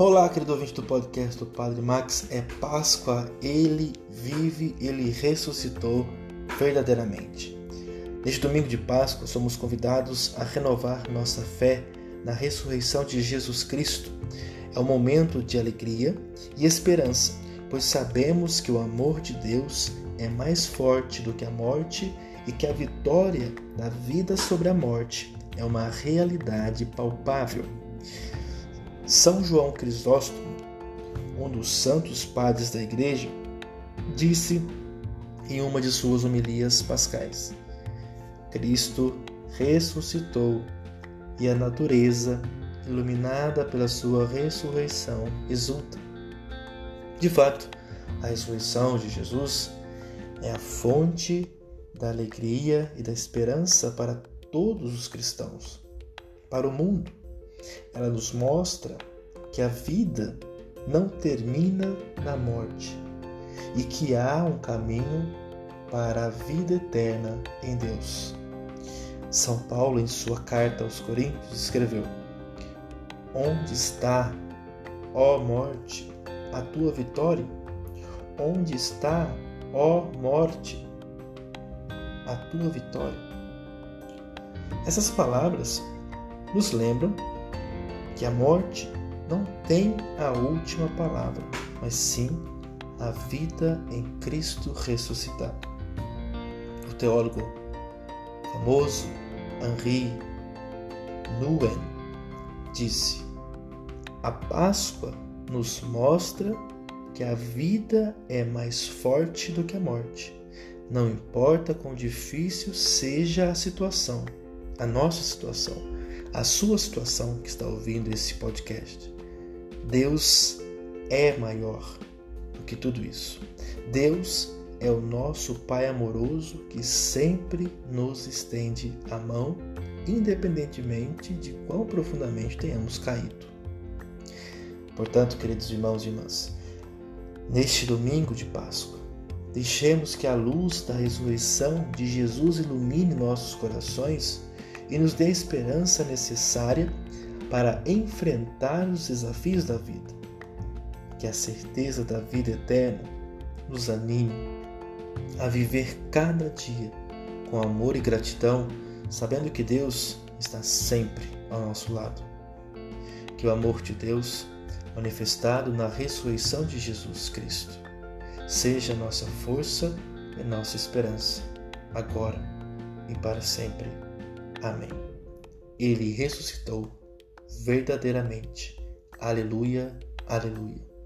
Olá, querido ouvinte do podcast do Padre Max. É Páscoa, ele vive, ele ressuscitou verdadeiramente. Neste domingo de Páscoa, somos convidados a renovar nossa fé na ressurreição de Jesus Cristo. É um momento de alegria e esperança, pois sabemos que o amor de Deus é mais forte do que a morte e que a vitória da vida sobre a morte é uma realidade palpável. São João Crisóstomo, um dos santos padres da Igreja, disse em uma de suas homilias pascais: Cristo ressuscitou e a natureza, iluminada pela sua ressurreição, exulta. De fato, a ressurreição de Jesus é a fonte da alegria e da esperança para todos os cristãos, para o mundo ela nos mostra que a vida não termina na morte e que há um caminho para a vida eterna em Deus. São Paulo, em sua carta aos Coríntios, escreveu: Onde está, ó morte, a tua vitória? Onde está, ó morte, a tua vitória? Essas palavras nos lembram que a morte não tem a última palavra, mas sim a vida em Cristo ressuscitado. O teólogo famoso Henri Nouwen disse: A Páscoa nos mostra que a vida é mais forte do que a morte. Não importa quão difícil seja a situação, a nossa situação a sua situação que está ouvindo esse podcast. Deus é maior do que tudo isso. Deus é o nosso Pai amoroso que sempre nos estende a mão, independentemente de quão profundamente tenhamos caído. Portanto, queridos irmãos e irmãs, neste domingo de Páscoa, deixemos que a luz da ressurreição de Jesus ilumine nossos corações e nos dê a esperança necessária para enfrentar os desafios da vida. Que a certeza da vida eterna nos anime a viver cada dia com amor e gratidão, sabendo que Deus está sempre ao nosso lado. Que o amor de Deus, manifestado na ressurreição de Jesus Cristo, seja nossa força e nossa esperança, agora e para sempre. Amém. Ele ressuscitou verdadeiramente. Aleluia, aleluia.